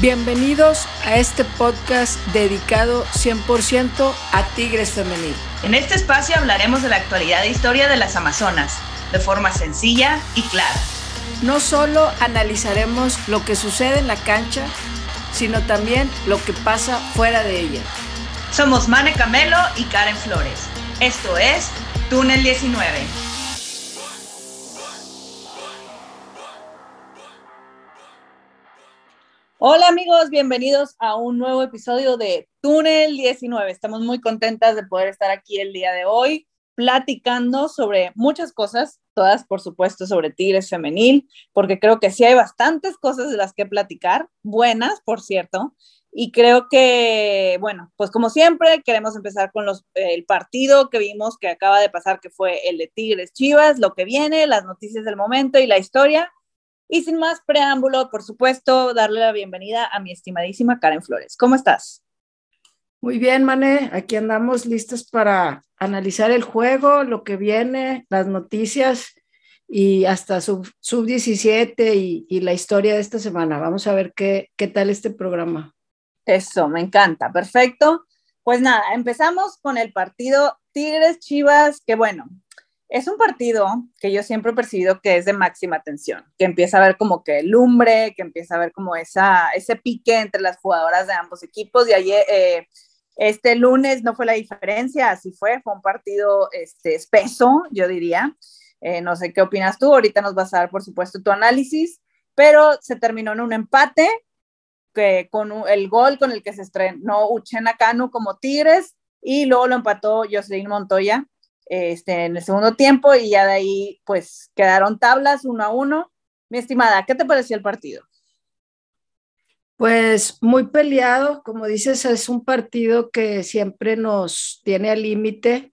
Bienvenidos a este podcast dedicado 100% a Tigres Femenil. En este espacio hablaremos de la actualidad e historia de las Amazonas, de forma sencilla y clara. No solo analizaremos lo que sucede en la cancha, sino también lo que pasa fuera de ella. Somos Mane Camelo y Karen Flores. Esto es Túnel 19. Hola amigos, bienvenidos a un nuevo episodio de Túnel 19. Estamos muy contentas de poder estar aquí el día de hoy platicando sobre muchas cosas, todas por supuesto sobre Tigres femenil, porque creo que sí hay bastantes cosas de las que platicar, buenas, por cierto, y creo que, bueno, pues como siempre, queremos empezar con los, el partido que vimos que acaba de pasar, que fue el de Tigres Chivas, lo que viene, las noticias del momento y la historia. Y sin más preámbulo, por supuesto, darle la bienvenida a mi estimadísima Karen Flores. ¿Cómo estás? Muy bien, Mané. Aquí andamos listos para analizar el juego, lo que viene, las noticias y hasta sub, sub 17 y, y, la historia de esta semana. Vamos a ver qué, qué tal este programa. Eso, me encanta. Perfecto. Pues nada, empezamos con el partido Tigres Chivas, que bueno, es un partido que yo siempre he percibido que es de máxima tensión, que empieza a ver como que lumbre, que empieza a ver como esa, ese pique entre las jugadoras de ambos equipos. Y ayer, eh, este lunes no fue la diferencia, así fue, fue un partido este, espeso, yo diría. Eh, no sé qué opinas tú, ahorita nos vas a dar, por supuesto, tu análisis, pero se terminó en un empate que con el gol con el que se estrenó Uchena Cano como Tigres y luego lo empató Jocelyn Montoya este, en el segundo tiempo y ya de ahí pues quedaron tablas uno a uno. Mi estimada, ¿qué te pareció el partido? Pues muy peleado, como dices, es un partido que siempre nos tiene al límite.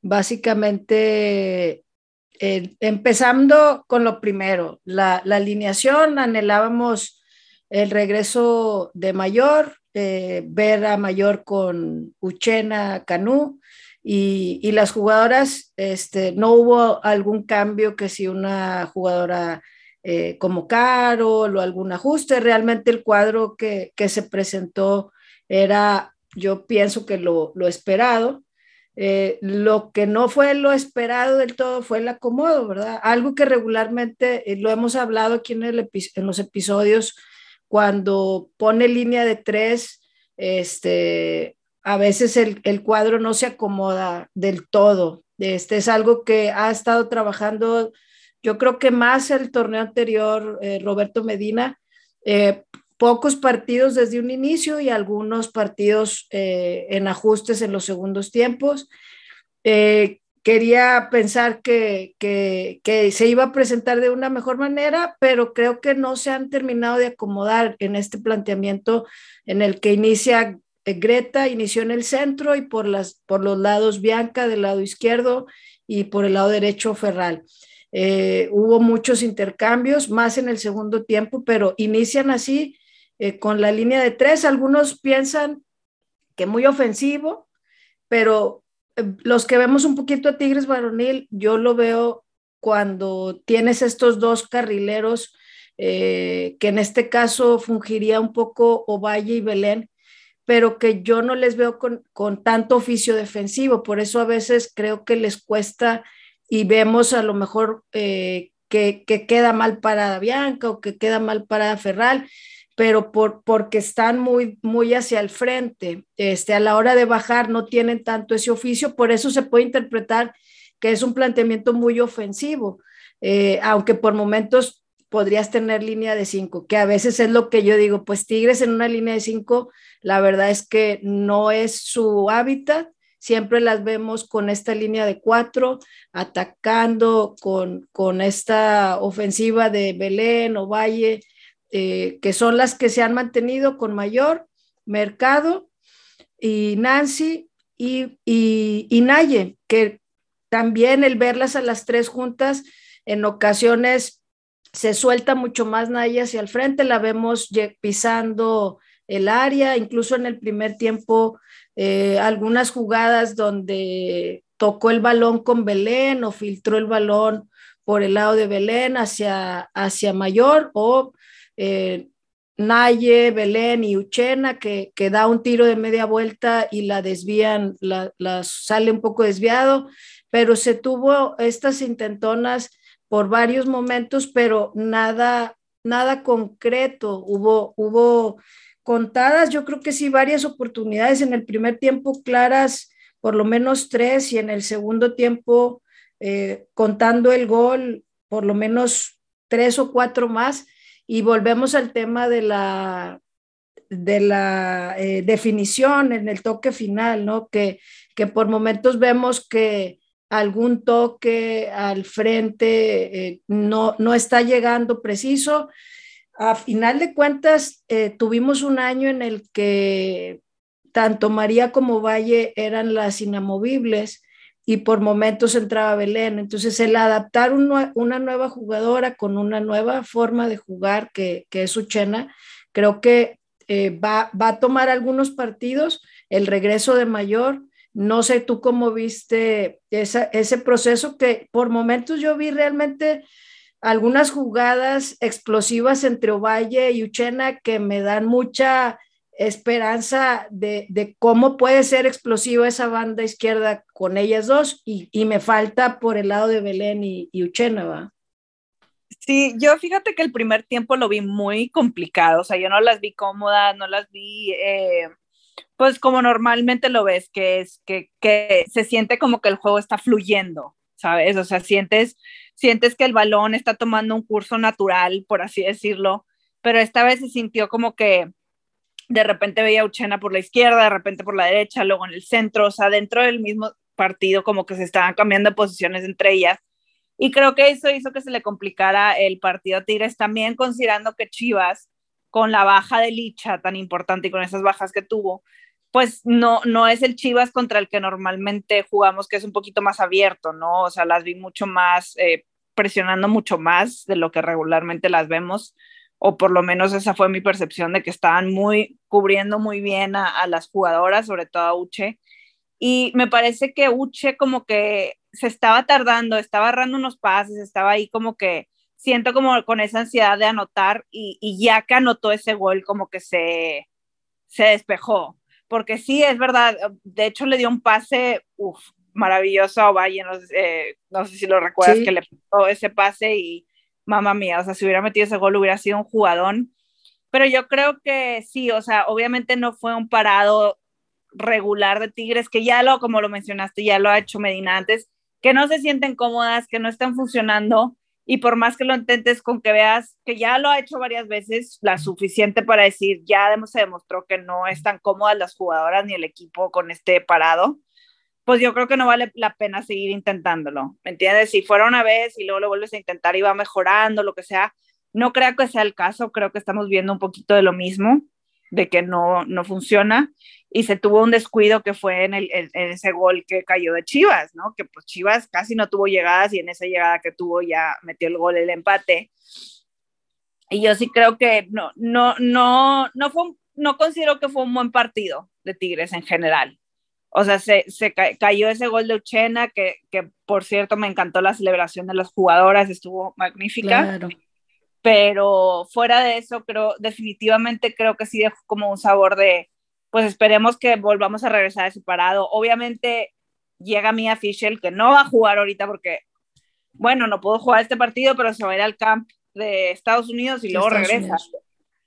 Básicamente, eh, empezando con lo primero, la, la, alineación, anhelábamos el regreso de Mayor, eh, ver a Mayor con Uchena Canú, y, las jugadoras, este, no hubo algún cambio que si una jugadora eh, como Carol o algún ajuste, realmente el cuadro que, que se presentó era, yo pienso que lo, lo esperado. Eh, lo que no fue lo esperado del todo fue el acomodo, ¿verdad? Algo que regularmente eh, lo hemos hablado aquí en, el en los episodios, cuando pone línea de tres, este, a veces el, el, cuadro no se acomoda del todo. Este es algo que ha estado trabajando, yo creo que más el torneo anterior, eh, Roberto Medina, eh, pocos partidos desde un inicio y algunos partidos eh, en ajustes en los segundos tiempos. Quería pensar que, que, que, se iba a presentar de una mejor manera, pero creo que no se han terminado de acomodar en este planteamiento en el que inicia Greta inició en el centro y por, las, por los lados Bianca del lado izquierdo y por el lado derecho Ferral. Eh, hubo muchos intercambios, más en el segundo tiempo, pero inician así eh, con la línea de tres. Algunos piensan que muy ofensivo, pero eh, los que vemos un poquito a Tigres varonil, yo lo veo cuando tienes estos dos carrileros, eh, que en este caso fungiría un poco Ovalle y Belén, pero que yo no les veo con, con, tanto oficio defensivo. Por eso a veces creo que les cuesta y vemos a lo mejor eh, que, que, queda mal parada Bianca o que queda mal parada Ferral, pero por, porque están muy, muy hacia el frente. Este, a la hora de bajar no tienen tanto ese oficio, por eso se puede interpretar que es un planteamiento muy ofensivo, eh, aunque por momentos podrías tener línea de cinco, que a veces es lo que yo digo, pues Tigres en una línea de cinco, la verdad es que no es su hábitat, siempre las vemos con esta línea de cuatro, atacando con, con esta ofensiva de Belén o Valle, eh, que son las que se han mantenido con mayor mercado, y Nancy y, y, y Naye, que también el verlas a las tres juntas en ocasiones se suelta mucho más Naya hacia el frente, la vemos pisando el área, incluso en el primer tiempo, eh, algunas jugadas donde tocó el balón con Belén o filtró el balón por el lado de Belén hacia, hacia Mayor o eh, Naye, Belén y Uchena, que, que, da un tiro de media vuelta y la desvían, la, sale un poco desviado, pero se tuvo estas intentonas por varios momentos, pero nada, nada concreto. Hubo, hubo contadas, yo creo que sí, varias oportunidades en el primer tiempo claras, por lo menos tres, y en el segundo tiempo, eh, contando el gol, por lo menos tres o cuatro más y volvemos al tema de la, de la eh, definición en el toque final, ¿no? Que, que por momentos vemos que algún toque al frente eh, no, no está llegando preciso. A final de cuentas, eh, tuvimos un año en el que tanto María como Valle eran las inamovibles y por momentos entraba Belén. Entonces, el adaptar una nueva jugadora con una nueva forma de jugar que, que es Uchena, creo que eh, va, va, a tomar algunos partidos, el regreso de Mayor. No sé tú cómo viste esa, ese proceso que por momentos yo vi realmente algunas jugadas explosivas entre Ovalle y Uchena que me dan mucha esperanza de, cómo puede ser explosiva esa banda izquierda con ellas dos y, me falta por el lado de Belén y, Uchena, ¿va? Sí, yo fíjate que el primer tiempo lo vi muy complicado, o sea, yo no las vi cómodas, no las vi, eh, pues como normalmente lo ves, que es que, que se siente como que el juego está fluyendo, ¿sabes? O sea, sientes, sientes que el balón está tomando un curso natural, por así decirlo, pero esta vez se sintió como que de repente veía a Uchena por la izquierda, de repente por la derecha, luego en el centro, o sea, dentro del mismo partido como que se estaban cambiando posiciones entre ellas. Y creo que eso hizo que se le complicara el partido a Tigres, también considerando que Chivas, con la baja de Licha tan importante y con esas bajas que tuvo, pues no, no es el Chivas contra el que normalmente jugamos, que es un poquito más abierto, ¿no? O sea, las vi mucho más, eh, presionando mucho más de lo que regularmente las vemos o por lo menos esa fue mi percepción de que estaban muy cubriendo muy bien a, las jugadoras, sobre todo a Uche. Y me parece que Uche como que se estaba tardando, estaba agarrando unos pases, estaba ahí como que siento como con esa ansiedad de anotar y, y ya que anotó ese gol como que se, se despejó. Porque sí, es verdad, de hecho le dio un pase maravilloso a Valle, no, sé, no sé si lo recuerdas, que le puso ese pase y mamá mía, o sea, si hubiera metido ese gol hubiera sido un jugadón. Pero yo creo que sí, o sea, obviamente no fue un parado regular de Tigres, que ya lo, como lo mencionaste, ya lo ha hecho Medina antes, que no se sienten cómodas, que no están funcionando, y por más que lo intentes con que veas que ya lo ha hecho varias veces, la suficiente para decir, ya se demostró que no están cómodas las jugadoras ni el equipo con este parado, pues yo creo que no vale la pena seguir intentándolo, ¿me entiendes? Si fuera una vez y luego lo vuelves a intentar y va mejorando, lo que sea, no creo que sea el caso, creo que estamos viendo un poquito de lo mismo, de que no, no funciona, y se tuvo un descuido que fue en, el, en, ese gol que cayó de Chivas, ¿no? Que pues Chivas casi no tuvo llegadas y en esa llegada que tuvo ya metió el gol, el empate. Y yo sí creo que no, no, no, no fue, no considero que fue un buen partido de Tigres en general o sea, se, se cayó ese gol de Uchena, que, que, por cierto me encantó la celebración de las jugadoras, estuvo magnífica. Pero fuera de eso, creo, definitivamente creo que sí dejó como un sabor de, pues esperemos que volvamos a regresar a ese parado. Obviamente llega Mia Fischel, que no va a jugar ahorita porque, bueno, no puedo jugar este partido, pero se va a ir al camp de Estados Unidos y luego regresa.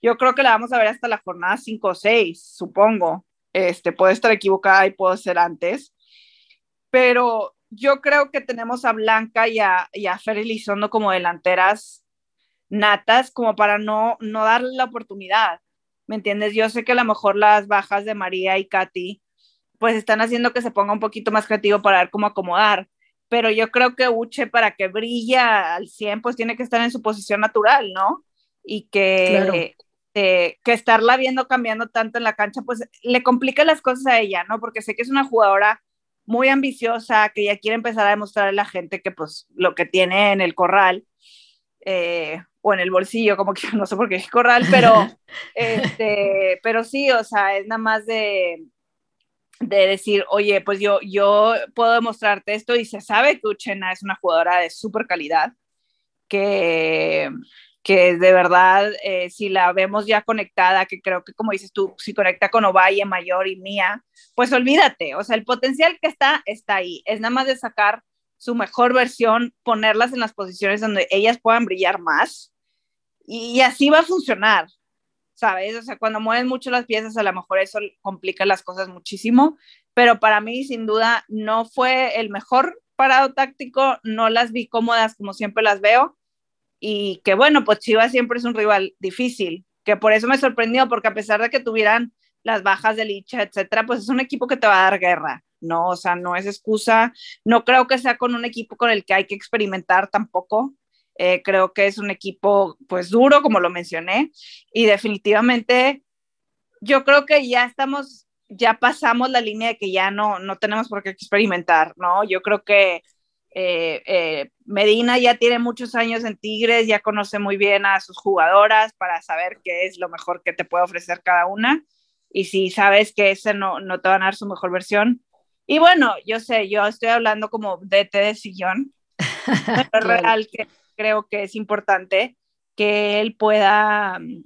Yo creo que la vamos a ver hasta la jornada 5 o 6, supongo. Este, puede estar equivocada y puedo ser antes, pero yo creo que tenemos a Blanca y a, y a Fer Elizondo como delanteras natas como para no, no darle la oportunidad, ¿me entiendes? Yo sé que a lo mejor las bajas de María y Katy pues están haciendo que se ponga un poquito más creativo para ver cómo acomodar, pero yo creo que Uche para que brilla al 100 pues tiene que estar en su posición natural, ¿no? Y que, este, que estarla viendo cambiando tanto en la cancha, pues le complica las cosas a ella, ¿no? Porque sé que es una jugadora muy ambiciosa, que ya quiere empezar a demostrar a la gente que pues lo que tiene en el corral eh, o en el bolsillo, como que no sé por qué es corral, pero, este, pero sí, o sea, es nada más de, de decir, oye, pues yo, yo puedo demostrarte esto y se sabe que Uchena es una jugadora de súper calidad, que, que de verdad, eh, si la vemos ya conectada, que creo que como dices tú, si conecta con Ovalle, Mayor y Mía, pues olvídate, o sea, el potencial que está, está ahí. Es nada más de sacar su mejor versión, ponerlas en las posiciones donde ellas puedan brillar más y, así va a funcionar, ¿sabes? O sea, cuando mueven mucho las piezas, a lo mejor eso complica las cosas muchísimo, pero para mí, sin duda, no fue el mejor parado táctico, no las vi cómodas como siempre las veo, y que bueno, pues Chivas siempre es un rival difícil, que por eso me sorprendió, porque a pesar de que tuvieran las bajas de Licha, etcétera, pues es un equipo que te va a dar guerra, ¿no? O sea, no es excusa, no creo que sea con un equipo con el que hay que experimentar tampoco, eh, creo que es un equipo pues duro, como lo mencioné, y definitivamente yo creo que ya estamos, ya pasamos la línea de que ya no, no tenemos por qué experimentar, ¿no? Yo creo que eh, eh, Medina ya tiene muchos años en Tigres, ya conoce muy bien a sus jugadoras para saber qué es lo mejor que te puede ofrecer cada una. Y si sabes que ese no, no te van a dar su mejor versión. Y bueno, yo sé, yo estoy hablando como DT de sillón, pero real que creo que es importante que él pueda mm,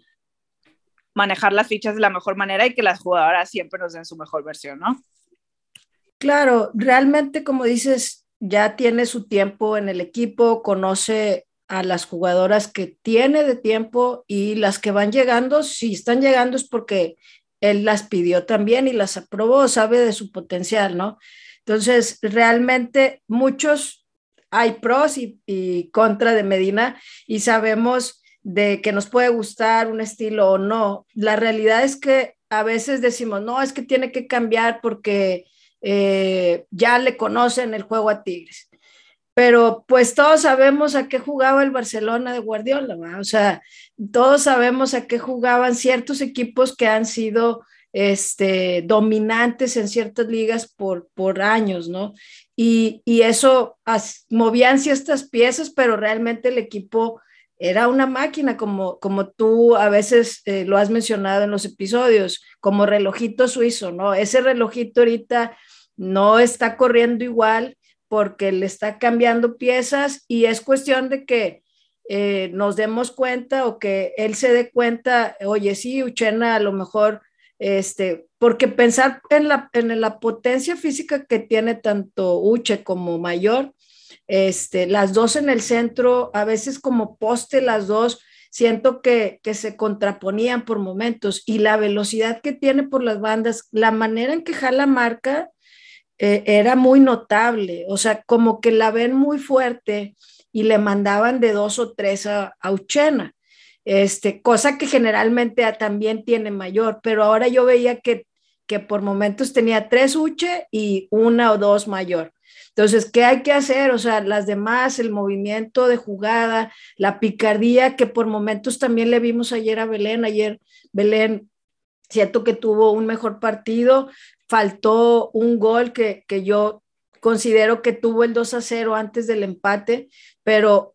manejar las fichas de la mejor manera y que las jugadoras siempre nos den su mejor versión, ¿no? Claro, realmente como dices, ya tiene su tiempo en el equipo, conoce a las jugadoras que tiene de tiempo y las que van llegando, si están llegando es porque él las pidió también y las aprobó, sabe de su potencial, ¿no? Entonces, realmente muchos hay pros y, y contra de Medina y sabemos de que nos puede gustar un estilo o no. La realidad es que a veces decimos, no, es que tiene que cambiar porque eh, ya le conocen el juego a Tigres. Pero pues todos sabemos a qué jugaba el Barcelona de Guardiola, o sea, todos sabemos a qué jugaban ciertos equipos que han sido este, dominantes en ciertas ligas por, por años, ¿no? Y, y eso movían ciertas piezas, pero realmente el equipo era una máquina, como, como tú a veces eh, lo has mencionado en los episodios, como relojito suizo, ¿no? Ese relojito ahorita no está corriendo igual porque le está cambiando piezas y es cuestión de que eh, nos demos cuenta o que él se dé cuenta, oye, sí, Uchena a lo mejor, este, porque pensar en la, en la potencia física que tiene tanto Uche como Mayor, este, las dos en el centro, a veces como poste las dos, siento que, que se contraponían por momentos y la velocidad que tiene por las bandas, la manera en que jala marca, eh, era muy notable, o sea, como que la ven muy fuerte y le mandaban de dos o tres a, Uchena, este, cosa que generalmente también tiene mayor, pero ahora yo veía que, que por momentos tenía tres Uche y una o dos mayor. Entonces, ¿qué hay que hacer? O sea, las demás, el movimiento de jugada, la picardía que por momentos también le vimos ayer a Belén, ayer Belén siento que tuvo un mejor partido, faltó un gol que, yo considero que tuvo el 2 a 0 antes del empate, pero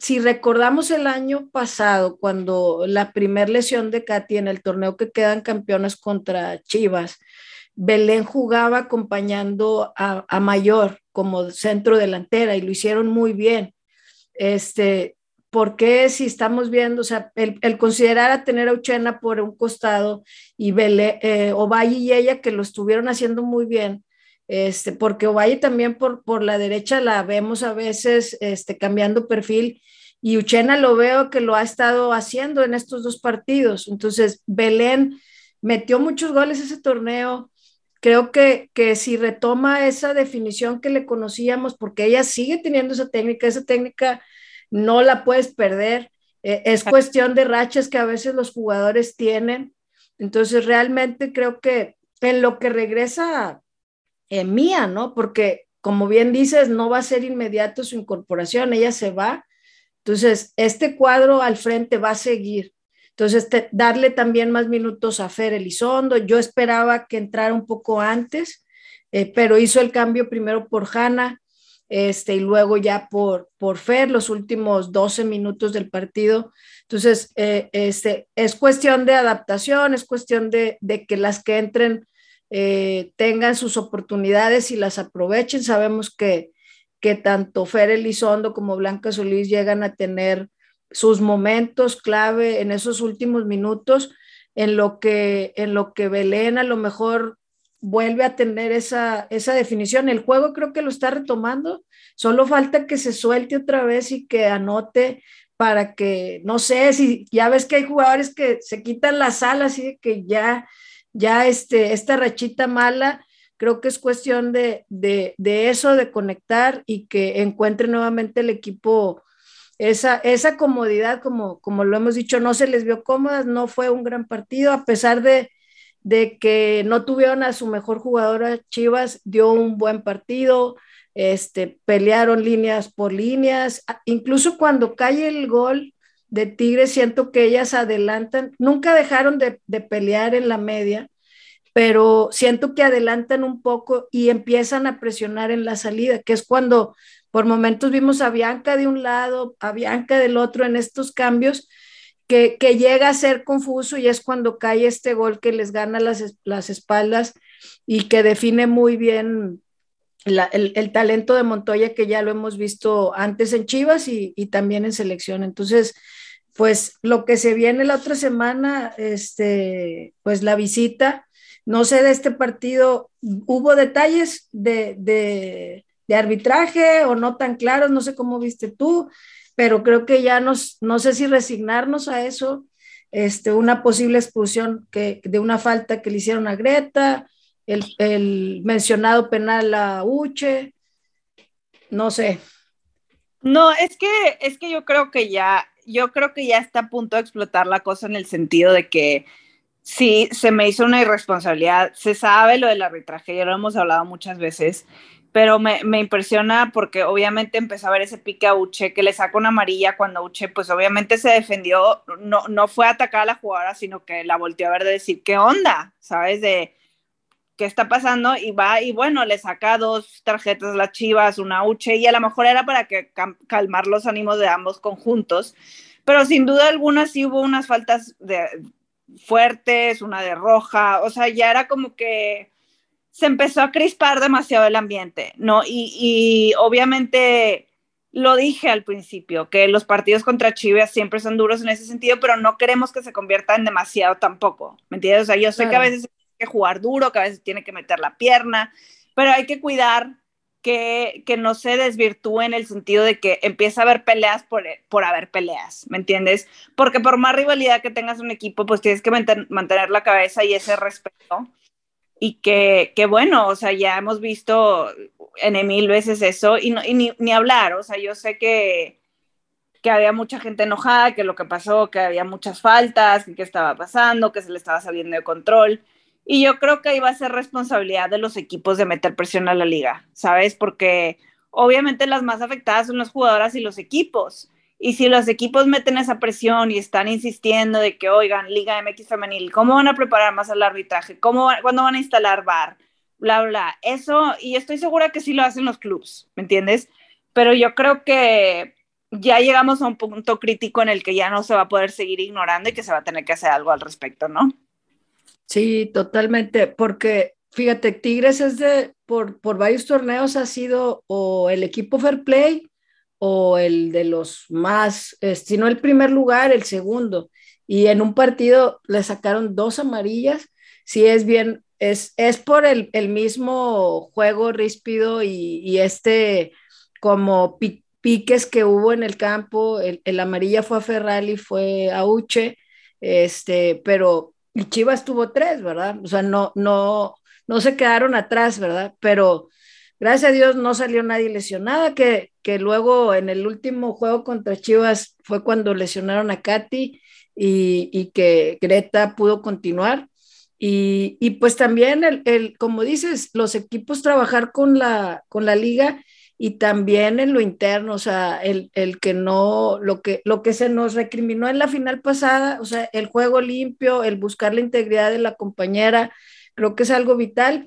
si recordamos el año pasado, cuando la primer lesión de Katy en el torneo que quedan campeonas contra Chivas, Belén jugaba acompañando a, a, Mayor como centro delantera y lo hicieron muy bien. Este, ¿por qué si estamos viendo, o sea, el, considerar a tener a Uchena por un costado y Bele, eh, Ovalle y ella que lo estuvieron haciendo muy bien, este, porque Ovalle también por, por la derecha la vemos a veces este, cambiando perfil y Uchena lo veo que lo ha estado haciendo en estos dos partidos. Entonces, Belén metió muchos goles ese torneo. Creo que, que si retoma esa definición que le conocíamos, porque ella sigue teniendo esa técnica, esa técnica no la puedes perder. Eh, es cuestión de rachas que a veces los jugadores tienen. Entonces, realmente creo que en lo que regresa en Mía, ¿no? Porque, como bien dices, no va a ser inmediato su incorporación, ella se va. Entonces, este cuadro al frente va a seguir. Entonces, darle también más minutos a Fer Elizondo. Yo esperaba que entrara un poco antes, eh, pero hizo el cambio primero por Hanna este, y luego ya por, por Fer los últimos 12 minutos del partido. Entonces, eh, este, es cuestión de adaptación, es cuestión de, de que las que entren eh, tengan sus oportunidades y las aprovechen. Sabemos que, que tanto Fer Elizondo como Blanca Solís llegan a tener sus momentos clave en esos últimos minutos, en lo que, en lo que Belén a lo mejor vuelve a tener esa, esa definición. El juego creo que lo está retomando, solo falta que se suelte otra vez y que anote para que, no sé, si ya ves que hay jugadores que se quitan las alas y que ya, ya este, esta rachita mala, creo que es cuestión de, de, de eso, de conectar y que encuentre nuevamente el equipo esa, esa comodidad, como, como lo hemos dicho, no se les vio cómodas, no fue un gran partido, a pesar de, de que no tuvieron a su mejor jugadora, Chivas dio un buen partido, este, pelearon líneas por líneas, incluso cuando cae el gol de Tigres, siento que ellas adelantan, nunca dejaron de, de pelear en la media, pero siento que adelantan un poco y empiezan a presionar en la salida, que es cuando por momentos vimos a Bianca de un lado, a Bianca del otro en estos cambios, que, que llega a ser confuso y es cuando cae este gol que les gana las, las espaldas y que define muy bien la, el, el, talento de Montoya que ya lo hemos visto antes en Chivas y, y, también en selección. Entonces, pues lo que se viene la otra semana, este, pues la visita, no sé de este partido, hubo detalles de, de, arbitraje o no tan claros, no sé cómo viste tú, pero creo que ya nos, no sé si resignarnos a eso, este, una posible expulsión que, de una falta que le hicieron a Greta, el, el mencionado penal a Uche, no sé. No, es que, es que yo creo que ya, yo creo que ya está a punto de explotar la cosa en el sentido de que sí, se me hizo una irresponsabilidad, se sabe lo del arbitraje, ya lo hemos hablado muchas veces, pero me, me, impresiona porque obviamente empezó a ver ese pique a Uche que le saca una amarilla cuando Uche pues obviamente se defendió, no, no fue a atacar a la jugadora, sino que la volteó a ver de decir, ¿qué onda? ¿Sabes? De qué está pasando y va y bueno, le saca dos tarjetas las chivas, una Uche y a lo mejor era para que calmar los ánimos de ambos conjuntos, pero sin duda alguna sí hubo unas faltas de, fuertes, una de roja, o sea, ya era como que se empezó a crispar demasiado el ambiente, ¿no? Y, y, obviamente lo dije al principio, que los partidos contra Chivas siempre son duros en ese sentido, pero no queremos que se convierta en demasiado tampoco, ¿me entiendes? O sea, yo sé claro. que a veces que jugar duro, que a veces tiene que meter la pierna, pero hay que cuidar que, que no se desvirtúe en el sentido de que empieza a haber peleas por, por haber peleas, ¿me entiendes? Porque por más rivalidad que tengas un equipo, pues tienes que mantener, mantener la cabeza y ese respeto y que, que, bueno, o sea, ya hemos visto en mil veces eso y, no, ni, ni, hablar, o sea, yo sé que, que había mucha gente enojada, que lo que pasó, que había muchas faltas, que qué estaba pasando, que se le estaba saliendo de control. Y yo creo que va a ser responsabilidad de los equipos de meter presión a la liga, ¿sabes? Porque obviamente las más afectadas son las jugadoras y los equipos. Y si los equipos meten esa presión y están insistiendo de que, oigan, Liga MX Femenil, ¿cómo van a preparar más al arbitraje? ¿Cómo, ¿Cuándo van a instalar VAR? Bla, bla. Eso, y estoy segura que sí lo hacen los clubs, ¿me entiendes? Pero yo creo que ya llegamos a un punto crítico en el que ya no se va a poder seguir ignorando y que se va a tener que hacer algo al respecto, ¿no? Sí, totalmente, porque fíjate, Tigres es de, por, por varios torneos ha sido o el equipo fair play o el de los más, si no el primer lugar, el segundo. Y en un partido le sacaron dos amarillas. Si es bien, es, es por el, el mismo juego ríspido y, y este como pi, piques que hubo en el campo. El, el amarilla fue a Ferrari, fue a Uche, este, pero y Chivas tuvo tres, ¿verdad? O sea, no, no, no se quedaron atrás, ¿verdad? Pero gracias a Dios no salió nadie lesionada, que, que luego en el último juego contra Chivas fue cuando lesionaron a Katy y, y que Greta pudo continuar. Y, y pues también, el, el, como dices, los equipos trabajar con la, con la liga y también en lo interno, o sea, el, el, que no, lo que, lo que se nos recriminó en la final pasada, o sea, el juego limpio, el buscar la integridad de la compañera, creo que es algo vital.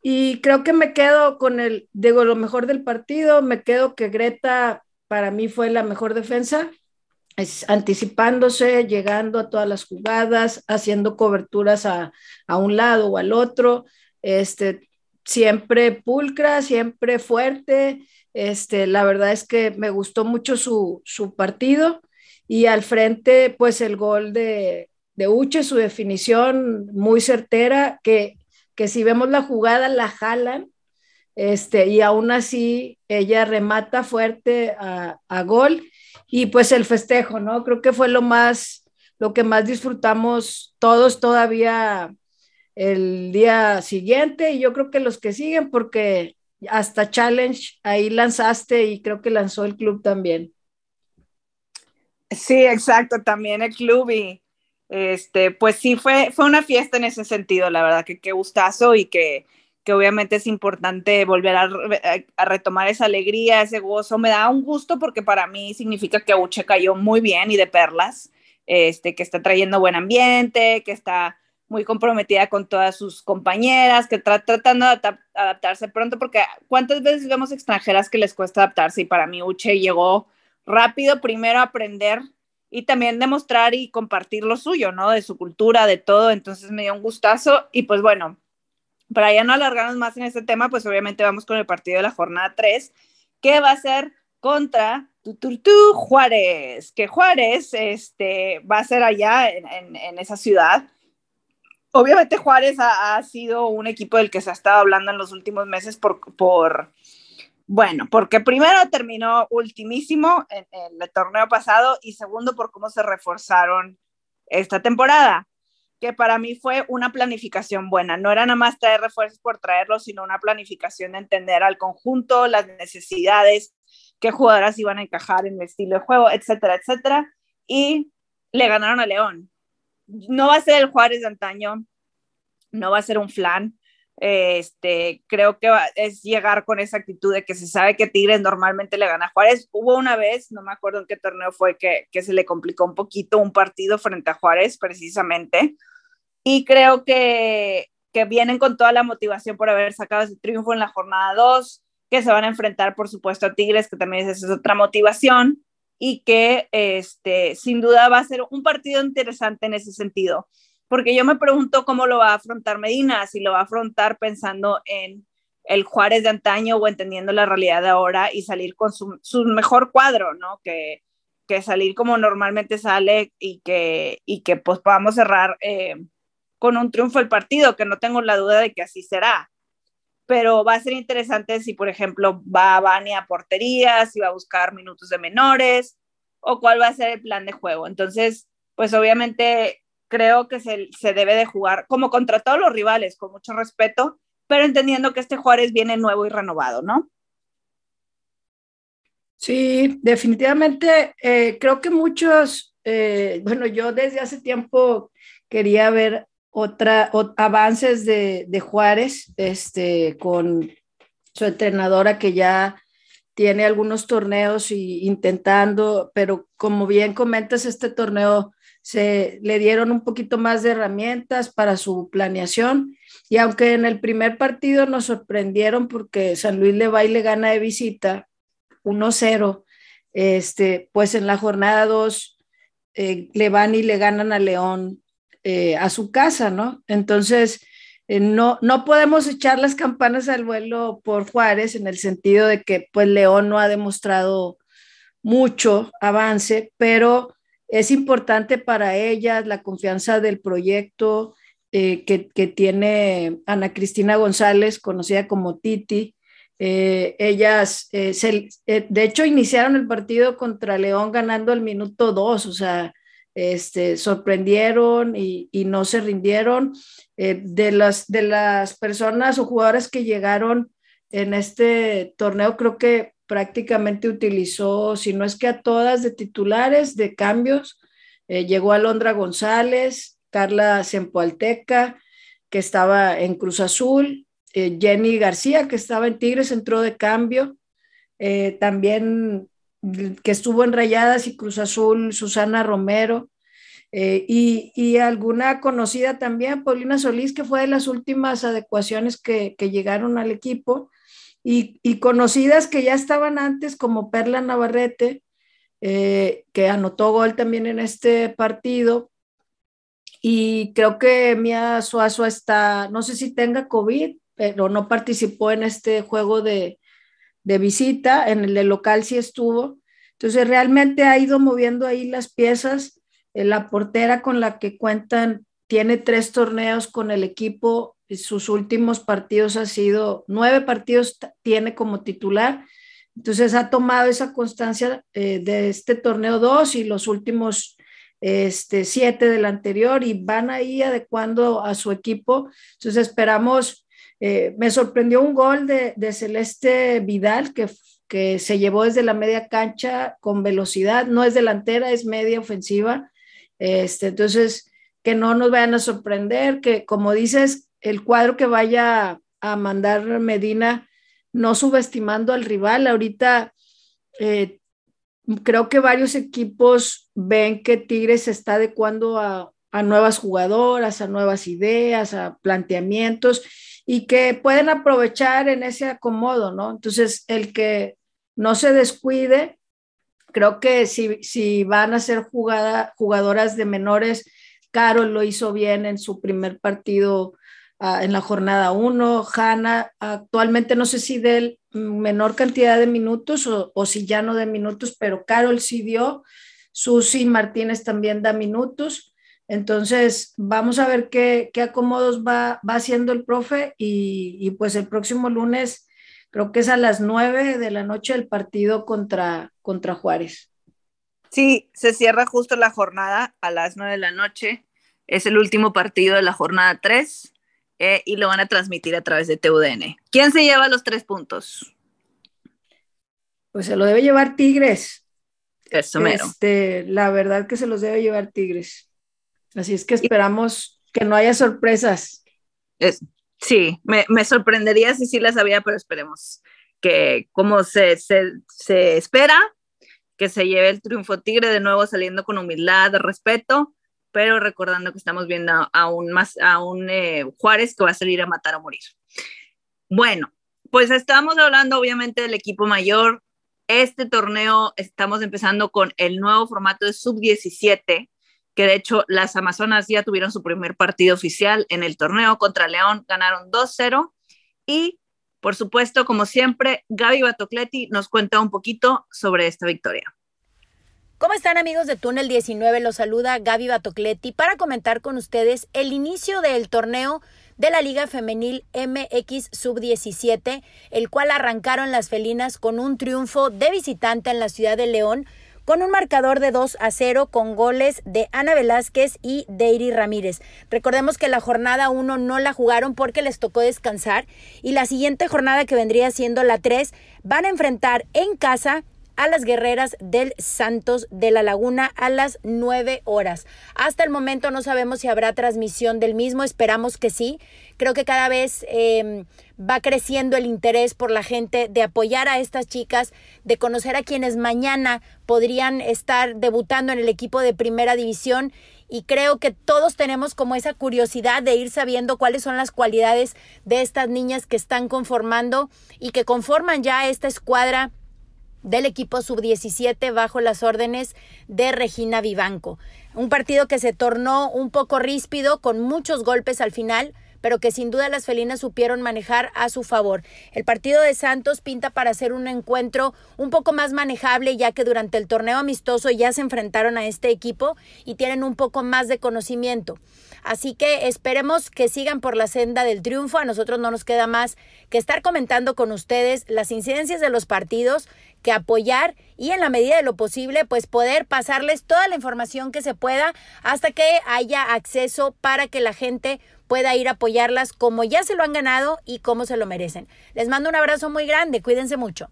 Y creo que me quedo con el, digo, lo mejor del partido, me quedo que Greta para mí fue la mejor defensa, es, anticipándose, llegando a todas las jugadas, haciendo coberturas a, a un lado o al otro, este, siempre pulcra, siempre fuerte. Este, la verdad es que me gustó mucho su, su partido y al frente, pues el gol de, de Uche, su definición muy certera, que, que si vemos la jugada la jalan, este, y aún así ella remata fuerte a, a, gol y pues el festejo, ¿no? Creo que fue lo más, lo que más disfrutamos todos todavía el día siguiente y yo creo que los que siguen porque hasta challenge ahí lanzaste y creo que lanzó el club también. Sí, exacto, también el club y este, pues sí, fue, fue una fiesta en ese sentido, la verdad que qué gustazo y que, que obviamente es importante volver a, retomar esa alegría, ese gozo. Me da un gusto porque para mí significa que Uche cayó muy bien y de perlas, este, que está trayendo buen ambiente, que está muy comprometida con todas sus compañeras, que está tratando de adaptarse pronto, porque cuántas veces vemos extranjeras que les cuesta adaptarse y para mí Uche llegó rápido primero a aprender y también demostrar y compartir lo suyo, ¿no? De su cultura, de todo, entonces me dio un gustazo. Y pues bueno, para ya no alargarnos más en este tema, pues obviamente vamos con el partido de la jornada 3, que va a ser contra tu, tu, tu, Juárez, que Juárez este, va a ser allá en, en esa ciudad obviamente Juárez ha, sido un equipo del que se ha estado hablando en los últimos meses por, bueno, porque primero terminó ultimísimo en, en, el torneo pasado y segundo por cómo se reforzaron esta temporada, que para mí fue una planificación buena. No era nada más traer refuerzos por traerlos, sino una planificación de entender al conjunto, las necesidades, qué jugadoras iban a encajar en el estilo de juego, etcétera, etcétera. Y le ganaron a León no va a ser el Juárez de antaño, no va a ser un flan. Este, creo que va, es llegar con esa actitud de que se sabe que Tigres normalmente le gana a Juárez. Hubo una vez, no me acuerdo en qué torneo fue, que, que se le complicó un poquito un partido frente a Juárez, precisamente. Y creo que, que vienen con toda la motivación por haber sacado ese triunfo en la jornada 2, que se van a enfrentar, por supuesto, a Tigres, que también es, es otra motivación y que este, sin duda va a ser un partido interesante en ese sentido, porque yo me pregunto cómo lo va a afrontar Medina, si lo va a afrontar pensando en el Juárez de antaño o entendiendo la realidad de ahora y salir con su, su mejor cuadro, ¿no? Que, que, salir como normalmente sale y que, y que pues podamos cerrar eh, con un triunfo el partido, que no tengo la duda de que así será pero va a ser interesante si, por ejemplo, va a Bani a portería, si va a buscar minutos de menores o cuál va a ser el plan de juego. Entonces, pues obviamente creo que se, se debe de jugar como contra todos los rivales, con mucho respeto, pero entendiendo que este Juárez viene nuevo y renovado, ¿no? Sí, definitivamente eh, creo que muchos, eh, bueno, yo desde hace tiempo quería ver otra, avances de, de, Juárez, este, con su entrenadora que ya tiene algunos torneos y intentando, pero como bien comentas, este torneo se le dieron un poquito más de herramientas para su planeación. Y aunque en el primer partido nos sorprendieron porque San Luis le va y le gana de visita 1-0, este, pues en la jornada 2 eh, le van y le ganan a León eh, a su casa, ¿no? Entonces, eh, no, no podemos echar las campanas al vuelo por Juárez en el sentido de que pues León no ha demostrado mucho avance, pero es importante para ellas la confianza del proyecto eh, que, que, tiene Ana Cristina González, conocida como Titi. Ellas, se, de hecho, iniciaron el partido contra León ganando al minuto dos, o sea, este, sorprendieron y, no se rindieron. Eh, de, las, de las personas o jugadoras que llegaron en este torneo, creo que prácticamente utilizó, si no es que a todas de titulares, de cambios. Eh, llegó Alondra González, Carla Sempoalteca, que estaba en Cruz Azul, eh, Jenny García, que estaba en Tigres, entró de cambio. También que estuvo en Rayadas y Cruz Azul, Susana Romero, eh, y, y, alguna conocida también, Paulina Solís, que fue de las últimas adecuaciones que, que llegaron al equipo, y, y, conocidas que ya estaban antes, como Perla Navarrete, eh, que anotó gol también en este partido, y creo que Mía Suazo está, no sé si tenga COVID, pero no participó en este juego de, de visita, en el de local sí estuvo, Entonces realmente ha ido moviendo ahí las piezas. Eh, la portera con la que cuentan tiene tres torneos con el equipo. Sus últimos partidos ha sido nueve partidos tiene como titular. Entonces ha tomado esa constancia eh, de este torneo dos y los últimos este, siete del anterior y van ahí adecuando a su equipo. Entonces esperamos, eh, me sorprendió un gol de, Celeste Vidal que que se llevó desde la media cancha con velocidad, no es delantera, es media ofensiva. Este, entonces, que no nos vayan a sorprender, que como dices, el cuadro que vaya a mandar Medina, no subestimando al rival, ahorita eh, creo que varios equipos ven que Tigres se está adecuando a, a nuevas jugadoras, a nuevas ideas, a planteamientos y que pueden aprovechar en ese acomodo, ¿no? Entonces, el que no se descuide. Creo que si, si van a ser jugada, jugadoras de menores, Carol lo hizo bien en su primer partido uh, en la jornada 1. Hanna actualmente no sé si de menor cantidad de minutos o, o, si ya no de minutos, pero Carol sí dio. Susi Martínez también da minutos. Entonces, vamos a ver qué, qué acomodos va, va haciendo el profe y, y pues el próximo lunes creo que es a las nueve de la noche el partido contra, contra Juárez. Sí, se cierra justo la jornada a las nueve de la noche. Es el último partido de la jornada 3 eh, y lo van a transmitir a través de TUDN. ¿Quién se lleva los tres puntos? Pues se lo debe llevar Tigres. Eso mero. Este, la verdad que se los debe llevar Tigres. Así es que esperamos que no haya sorpresas. Es, Sí, me, me, sorprendería si sí las había, pero esperemos que como se, se, se, espera, que se lleve el triunfo Tigre de nuevo saliendo con humildad, respeto, pero recordando que estamos viendo a un, más, a un eh, Juárez que va a salir a matar o morir. Bueno, pues estamos hablando obviamente del equipo mayor. Este torneo estamos empezando con el nuevo formato de sub-17 que de hecho las Amazonas ya tuvieron su primer partido oficial en el torneo contra León, ganaron 2-0 y por supuesto, como siempre, Gaby Batocleti nos cuenta un poquito sobre esta victoria. ¿Cómo están amigos de Túnel 19? Los saluda Gaby Batocleti para comentar con ustedes el inicio del torneo de la Liga Femenil MX Sub-17, el cual arrancaron las felinas con un triunfo de visitante en la ciudad de León con un marcador de 2 a 0 con goles de Ana Velázquez y Deiri Ramírez. Recordemos que la jornada 1 no la jugaron porque les tocó descansar y la siguiente jornada que vendría siendo la 3 van a enfrentar en casa a las guerreras del Santos de la Laguna a las 9 horas. Hasta el momento no sabemos si habrá transmisión del mismo, esperamos que sí. Creo que cada vez eh, va creciendo el interés por la gente de apoyar a estas chicas, de conocer a quienes mañana podrían estar debutando en el equipo de primera división y creo que todos tenemos como esa curiosidad de ir sabiendo cuáles son las cualidades de estas niñas que están conformando y que conforman ya esta escuadra del equipo sub-17 bajo las órdenes de Regina Vivanco. Un partido que se tornó un poco ríspido, con muchos golpes al final, pero que sin duda las felinas supieron manejar a su favor. El partido de Santos pinta para ser un encuentro un poco más manejable, ya que durante el torneo amistoso ya se enfrentaron a este equipo y tienen un poco más de conocimiento. Así que esperemos que sigan por la senda del triunfo. A nosotros no nos queda más que estar comentando con ustedes las incidencias de los partidos, que apoyar y en la medida de lo posible, pues poder pasarles toda la información que se pueda hasta que haya acceso para que la gente pueda ir a apoyarlas como ya se lo han ganado y como se lo merecen. Les mando un abrazo muy grande, cuídense mucho.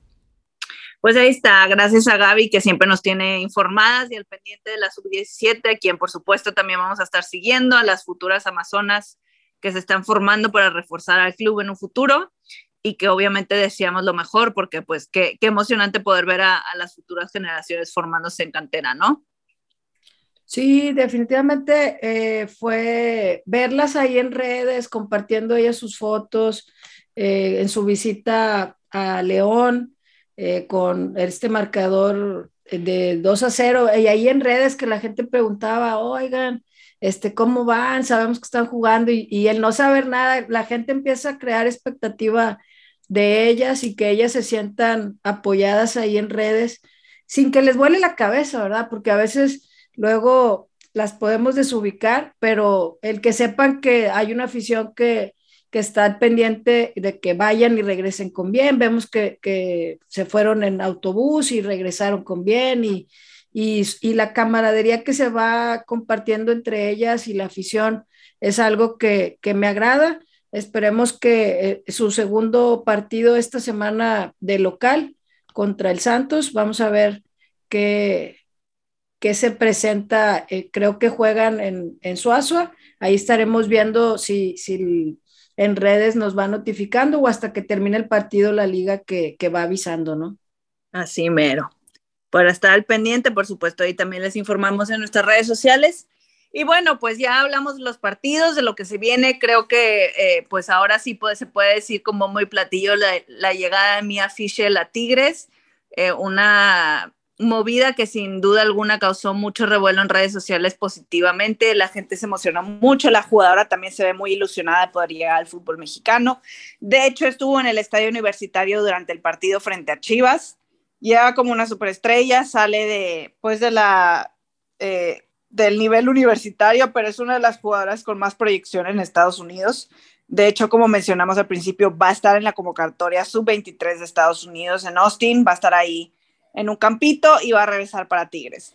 Pues ahí está, gracias a Gaby que siempre nos tiene informadas y al pendiente de la sub-17, a quien por supuesto también vamos a estar siguiendo, a las futuras Amazonas que se están formando para reforzar al club en un futuro y que obviamente deseamos lo mejor porque pues qué, qué emocionante poder ver a, a, las futuras generaciones formándose en cantera, ¿no? Sí, definitivamente eh, fue verlas ahí en redes, compartiendo ellas sus fotos eh, en su visita a León eh, con este marcador de 2 a 0 y ahí en redes que la gente preguntaba, oigan, este, ¿cómo van? Sabemos que están jugando y, y el no saber nada, la gente empieza a crear expectativa de ellas y que ellas se sientan apoyadas ahí en redes sin que les vuele la cabeza, ¿verdad? Porque a veces luego las podemos desubicar, pero el que sepan que hay una afición que, que está pendiente de que vayan y regresen con bien, vemos que, que se fueron en autobús y regresaron con bien y, y, y, la camaradería que se va compartiendo entre ellas y la afición es algo que, que me agrada. Esperemos que eh, su segundo partido esta semana de local contra el Santos, vamos a ver qué, qué se presenta. Eh, creo que juegan en, en Suazua. Ahí estaremos viendo si, si en redes nos va notificando o hasta que termine el partido la liga que, que va avisando, ¿no? Así mero. Para estar al pendiente, por supuesto, ahí también les informamos en nuestras redes sociales. Y bueno, pues ya hablamos de los partidos, de lo que se viene. Creo que eh, pues ahora sí puede, se puede decir como muy platillo la, la llegada de Mia Fischel a Tigres, eh, una movida que sin duda alguna causó mucho revuelo en redes sociales positivamente. La gente se emocionó mucho, la jugadora también se ve muy ilusionada de poder llegar al fútbol mexicano. De hecho, estuvo en el estadio universitario durante el partido frente a Chivas. Llega como una superestrella, sale de, pues de la, eh, del nivel universitario, pero es una de las jugadoras con más proyección en Estados Unidos. De hecho, como mencionamos al principio, va a estar en la convocatoria sub-23 de Estados Unidos en Austin, va a estar ahí en un campito y va a regresar para Tigres.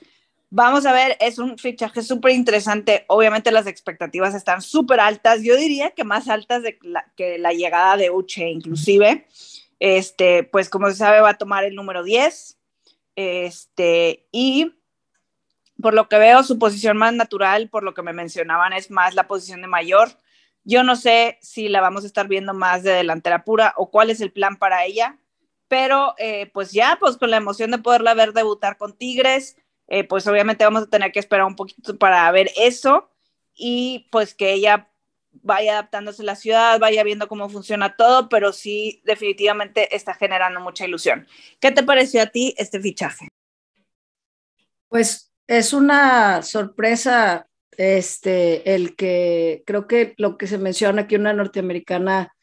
Vamos a ver, es un fichaje súper interesante. Obviamente las expectativas están súper altas. Yo diría que más altas que la llegada de Uche, inclusive. Este, pues como se sabe, va a tomar el número 10. Este, y por lo que veo, su posición más natural, por lo que me mencionaban, es más la posición de mayor. Yo no sé si la vamos a estar viendo más de delantera pura o cuál es el plan para ella, pero eh, pues ya, pues con la emoción de poderla ver debutar con Tigres, eh, pues obviamente vamos a tener que esperar un poquito para ver eso y pues que ella vaya adaptándose a la ciudad, vaya viendo cómo funciona todo, pero sí definitivamente está generando mucha ilusión. ¿Qué te pareció a ti este fichaje? Pues es una sorpresa este, el que creo que lo que se menciona aquí, una norteamericana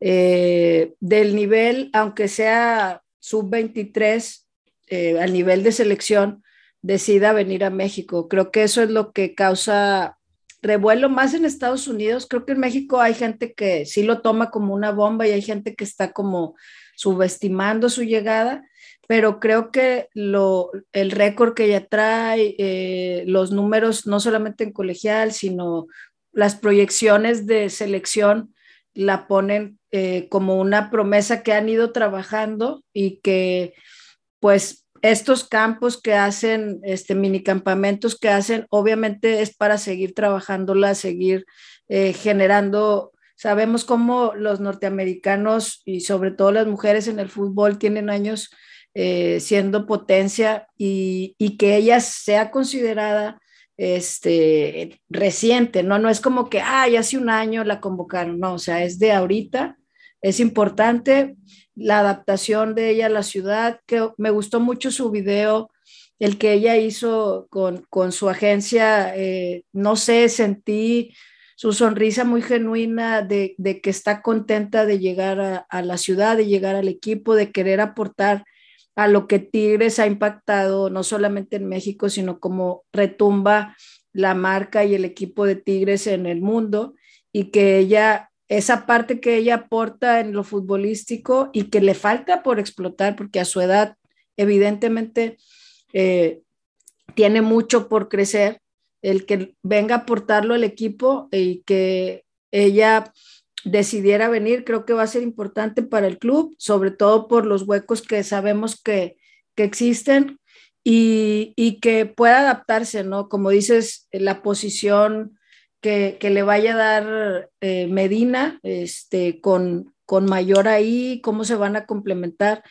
eh, del nivel, aunque sea sub-23, eh, al nivel de selección, decida venir a México. Creo que eso es lo que causa revuelo más en Estados Unidos. Creo que en México hay gente que sí lo toma como una bomba y hay gente que está como subestimando su llegada pero creo que lo, el récord que ella trae, eh, los números, no solamente en colegial, sino las proyecciones de selección, la ponen eh, como una promesa que han ido trabajando y que pues estos campos que hacen, este minicampamentos que hacen, obviamente es para seguir trabajándola, seguir eh, generando Sabemos cómo los norteamericanos y sobre todo las mujeres en el fútbol tienen años eh, siendo potencia y, y, que ella sea considerada este, reciente, ¿no? No es como que, ya hace un año la convocaron, no, o sea, es de ahorita, es importante la adaptación de ella a la ciudad, que me gustó mucho su video, el que ella hizo con, con su agencia, eh, no sé, sentí su sonrisa muy genuina de, de que está contenta de llegar a, la ciudad, de llegar al equipo, de querer aportar a lo que Tigres ha impactado no solamente en México, sino como retumba la marca y el equipo de Tigres en el mundo y que ella, esa parte que ella aporta en lo futbolístico y que le falta por explotar, porque a su edad evidentemente eh, tiene mucho por crecer, el que venga a aportarlo al equipo y que ella decidiera venir, creo que va a ser importante para el club, sobre todo por los huecos que sabemos que, que existen y, y, que pueda adaptarse, ¿no? Como dices, la posición que, que le vaya a dar eh, Medina, este, con, con mayor ahí, cómo se van a complementar,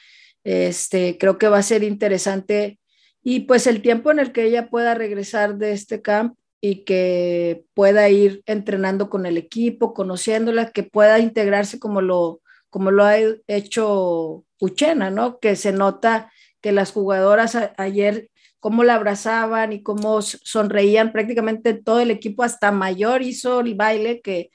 este, creo que va a ser interesante. Y pues el tiempo en el que ella pueda regresar de este camp y que pueda ir entrenando con el equipo, conociéndola, que pueda integrarse como lo, como lo ha hecho Uchena, ¿no? Que se nota que las jugadoras ayer, cómo la abrazaban y cómo sonreían prácticamente todo el equipo, hasta Mayor hizo el baile, que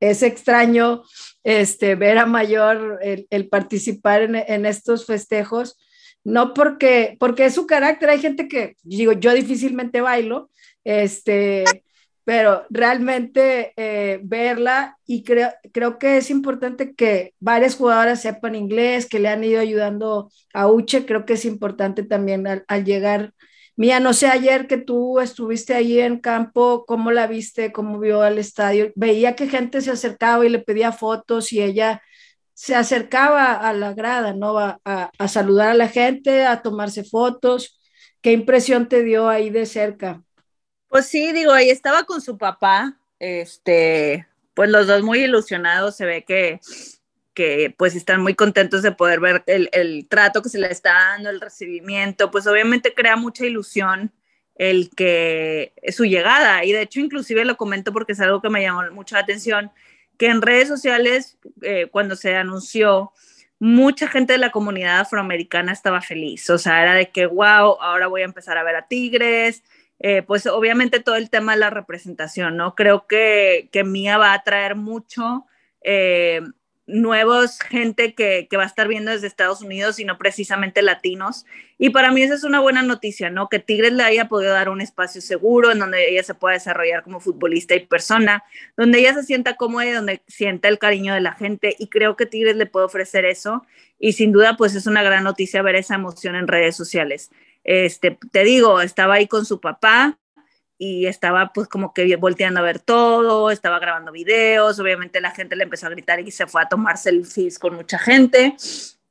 es extraño este, ver a Mayor el, participar en, en, estos festejos, no porque, porque es su carácter, hay gente que, digo, yo difícilmente bailo, este, pero realmente eh, verla y creo, creo que es importante que varias jugadoras sepan inglés, que le han ido ayudando a Uche, creo que es importante también al, al llegar. Mía, no sé, ayer que tú estuviste ahí en campo, ¿cómo la viste? ¿Cómo vio al estadio? Veía que gente se acercaba y le pedía fotos y ella se acercaba a la grada, ¿no? A, a, saludar a la gente, a tomarse fotos. ¿Qué impresión te dio ahí de cerca? Pues sí, digo, ahí estaba con su papá, este, pues los dos muy ilusionados, se ve que, que pues están muy contentos de poder ver el, trato que se le está dando, el recibimiento, pues obviamente crea mucha ilusión el que su llegada, y de hecho inclusive lo comento porque es algo que me llamó mucho la atención, que en redes sociales, eh, cuando se anunció, mucha gente de la comunidad afroamericana estaba feliz. O sea, era de que, wow, ahora voy a empezar a ver a Tigres. Eh, pues obviamente todo el tema de la representación, ¿no? Creo que, que Mía va a traer mucho eh, nuevos gente que, que, va a estar viendo desde Estados Unidos y no precisamente latinos. Y para mí esa es una buena noticia, ¿no? Que Tigres le haya podido dar un espacio seguro en donde ella se pueda desarrollar como futbolista y persona, donde ella se sienta cómoda y donde sienta el cariño de la gente. Y creo que Tigres le puede ofrecer eso. Y sin duda, pues es una gran noticia ver esa emoción en redes sociales. Este, te digo, estaba ahí con su papá, y estaba pues como que volteando a ver todo, estaba grabando videos, obviamente la gente le empezó a gritar y se fue a tomar selfies con mucha gente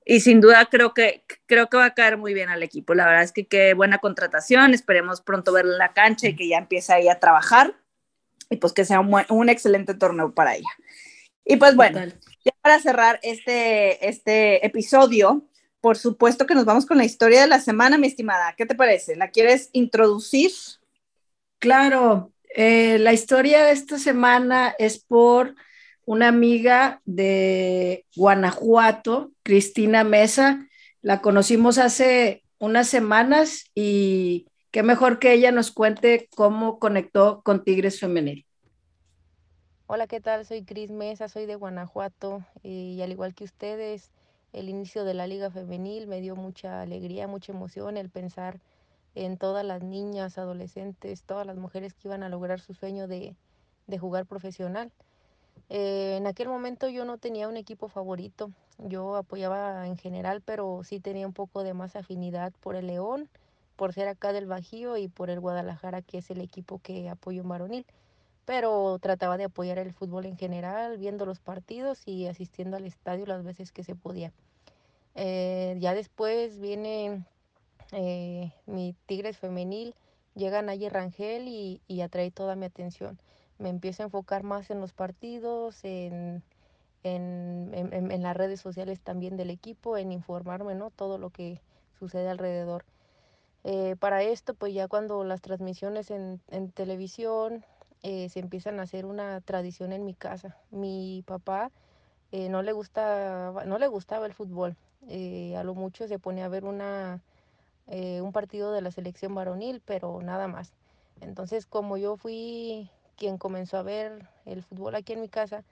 y sin duda creo que, creo que va a caer muy bien al equipo. La verdad es que qué buena contratación, esperemos pronto verla en la cancha y que ya empiece ahí a trabajar y pues que sea un, un excelente torneo para ella. Y pues bueno, ya para cerrar este, este episodio, por supuesto que nos vamos con la historia de la semana, mi estimada. ¿Qué te parece? ¿La quieres introducir? Claro, eh, la historia de esta semana es por una amiga de Guanajuato, Cristina Mesa. La conocimos hace unas semanas y qué mejor que ella nos cuente cómo conectó con Tigres Femenil. Hola, ¿qué tal? Soy Cris Mesa, soy de Guanajuato y al igual que ustedes, el inicio de la Liga Femenil me dio mucha alegría, mucha emoción el pensar en todas las niñas, adolescentes, todas las mujeres que iban a lograr su sueño de, jugar profesional. Eh, en aquel momento yo no tenía un equipo favorito, yo apoyaba en general, pero sí tenía un poco de más afinidad por el León, por ser acá del Bajío y por el Guadalajara, que es el equipo que apoyo en varonil. Pero trataba de apoyar el fútbol en general, viendo los partidos y asistiendo al estadio las veces que se podía. Eh, ya después viene eh, mi Tigres femenil, llega Naye Rangel y, atrae toda mi atención. Me empiezo a enfocar más en los partidos, en, en, en, las redes sociales también del equipo, en informarme, ¿no? Todo lo que sucede alrededor. Eh, para esto, pues ya cuando las transmisiones en, en televisión eh, se empiezan a hacer una tradición en mi casa. Mi papá eh, no, le gusta, no le gustaba el fútbol. Eh, a lo mucho se pone a ver una, un partido de la selección varonil, pero nada más. Entonces, como yo fui quien comenzó a ver el fútbol aquí en mi casa,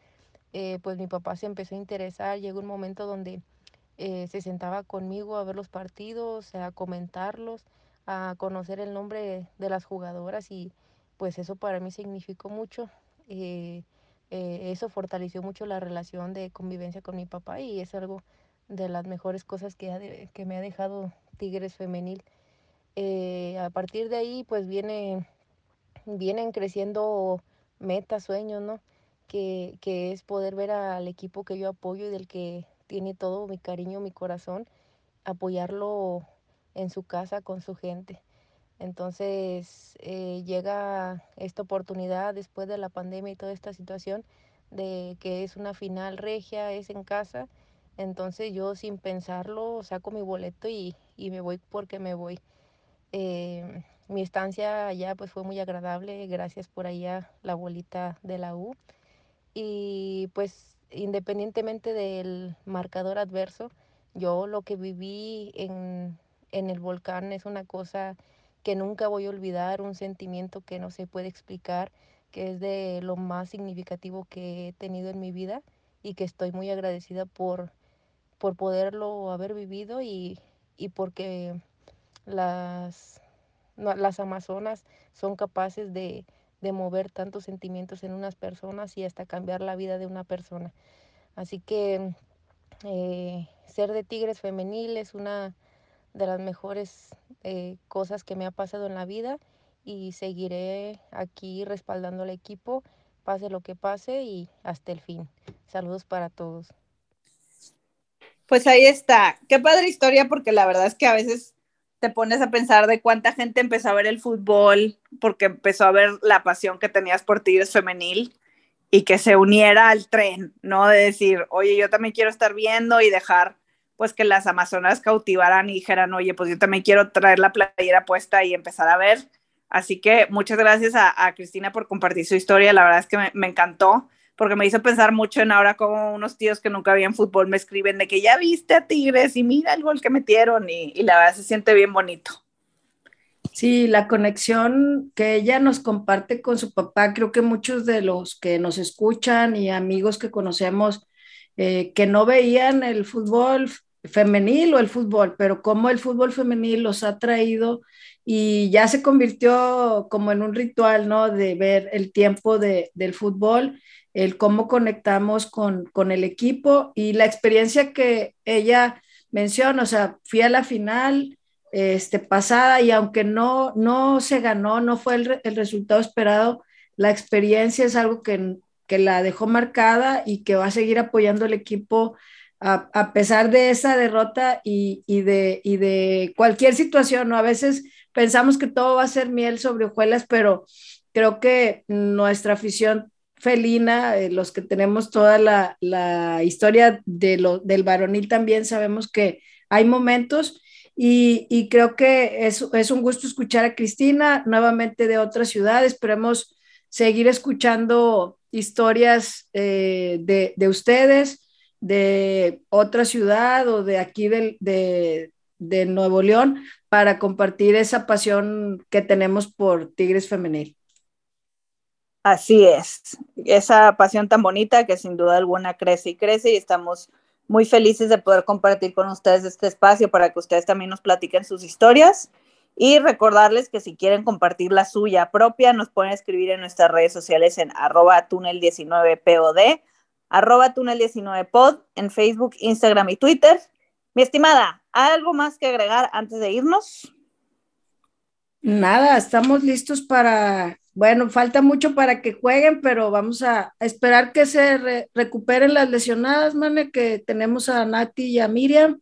pues mi papá se empezó a interesar. Llegó un momento donde se sentaba conmigo a ver los partidos, a comentarlos, a conocer el nombre de las jugadoras y pues eso para mí significó mucho. eso fortaleció mucho la relación de convivencia con mi papá y es algo de las mejores cosas que, que me ha dejado Tigres femenil. Eh, a partir de ahí, pues viene, vienen creciendo metas, sueños, ¿no? Que, que es poder ver al equipo que yo apoyo y del que tiene todo mi cariño, mi corazón, apoyarlo en su casa con su gente. Entonces eh, llega esta oportunidad después de la pandemia y toda esta situación de que es una final regia, es en casa entonces yo sin pensarlo saco mi boleto y, y me voy porque me voy. Eh, mi estancia allá pues fue muy agradable, gracias por allá la bolita de la U. Y pues independientemente del marcador adverso, yo lo que viví en, en el volcán es una cosa que nunca voy a olvidar, un sentimiento que no se puede explicar, que es de lo más significativo que he tenido en mi vida y que estoy muy agradecida por por poderlo haber vivido y, y porque las, las amazonas son capaces de, de mover tantos sentimientos en unas personas y hasta cambiar la vida de una persona. Así que eh, ser de Tigres femenil es una de las mejores eh, cosas que me ha pasado en la vida y seguiré aquí respaldando al equipo, pase lo que pase y hasta el fin. Saludos para todos. Pues ahí está. Qué padre historia porque la verdad es que a veces te pones a pensar de cuánta gente empezó a ver el fútbol porque empezó a ver la pasión que tenías por Tigres femenil y que se uniera al tren, ¿no? De decir, oye, yo también quiero estar viendo y dejar pues que las amazonas cautivaran y dijeran, oye, pues yo también quiero traer la playera puesta y empezar a ver. Así que muchas gracias a, Cristina por compartir su historia, la verdad es que me, encantó porque me hizo pensar mucho en ahora como unos tíos que nunca habían fútbol me escriben de que ya viste a Tigres y mira el gol que metieron y, y la verdad se siente bien bonito. Sí, la conexión que ella nos comparte con su papá, creo que muchos de los que nos escuchan y amigos que conocemos eh, que no veían el fútbol femenil o el fútbol, pero cómo el fútbol femenil los ha traído y ya se convirtió como en un ritual, ¿no? De ver el tiempo de, del fútbol, el cómo conectamos con, con el equipo y la experiencia que ella menciona, o sea, fui a la final, este, pasada y aunque no, no se ganó, no fue el, el resultado esperado, la experiencia es algo que, que, la dejó marcada y que va a seguir apoyando el equipo a, a pesar de esa derrota y, y, de, y de cualquier situación. ¿no? A veces pensamos que todo va a ser miel sobre hojuelas, pero creo que nuestra afición felina, eh, los que tenemos toda la, la historia de lo, del varonil también sabemos que hay momentos y, creo que es, es, un gusto escuchar a Cristina nuevamente de otra ciudad. Esperemos seguir escuchando historias eh, de, de, ustedes, de otra ciudad o de aquí de, de, Nuevo León para compartir esa pasión que tenemos por Tigres Femenil. Así es, esa pasión tan bonita que sin duda alguna crece y crece y estamos muy felices de poder compartir con ustedes este espacio para que ustedes también nos platiquen sus historias y recordarles que si quieren compartir la suya propia, nos pueden escribir en nuestras redes sociales en arroba túnel19pod, arroba túnel19pod, en Facebook, Instagram y Twitter. Mi estimada, ¿algo más que agregar antes de irnos? Nada, estamos listos para bueno, falta mucho para que jueguen, pero vamos a, esperar que se recuperen las lesionadas, mane, que tenemos a Nati y a Miriam,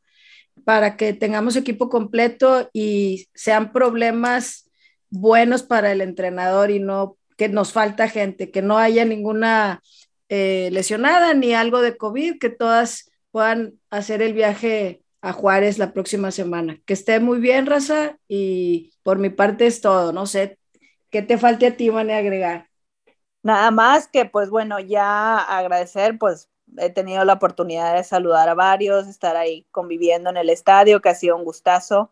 para que tengamos equipo completo y sean problemas buenos para el entrenador y no que nos falta gente, que no haya ninguna eh, lesionada ni algo de COVID, que todas puedan hacer el viaje a Juárez la próxima semana. Que esté muy bien, Raza, y por mi parte es todo, no sé, ¿Qué te falte a ti, Mane, agregar? Nada más que, pues bueno, ya agradecer, pues he tenido la oportunidad de saludar a varios, estar ahí conviviendo en el estadio, que ha sido un gustazo.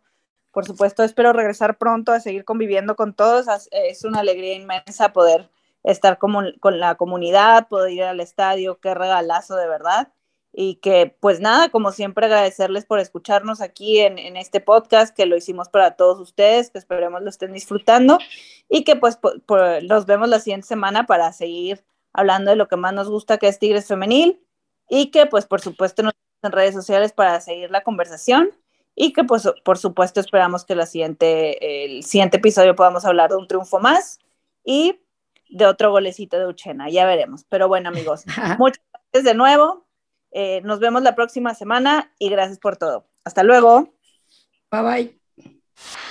Por supuesto, espero regresar pronto a seguir conviviendo con todos. Es una alegría inmensa poder estar con, con la comunidad, poder ir al estadio, qué regalazo de verdad. Y que pues nada, como siempre agradecerles por escucharnos aquí en, este podcast que lo hicimos para todos ustedes, que esperemos lo estén disfrutando y que pues nos vemos la siguiente semana para seguir hablando de lo que más nos gusta que es Tigres Femenil y que pues por supuesto nos en redes sociales para seguir la conversación y que pues por supuesto esperamos que la siguiente, el siguiente episodio podamos hablar de un triunfo más y de otro golecito de Uchena, ya veremos. Pero bueno amigos, muchas gracias de nuevo eh, nos vemos la próxima semana y gracias por todo. Hasta luego. Bye bye.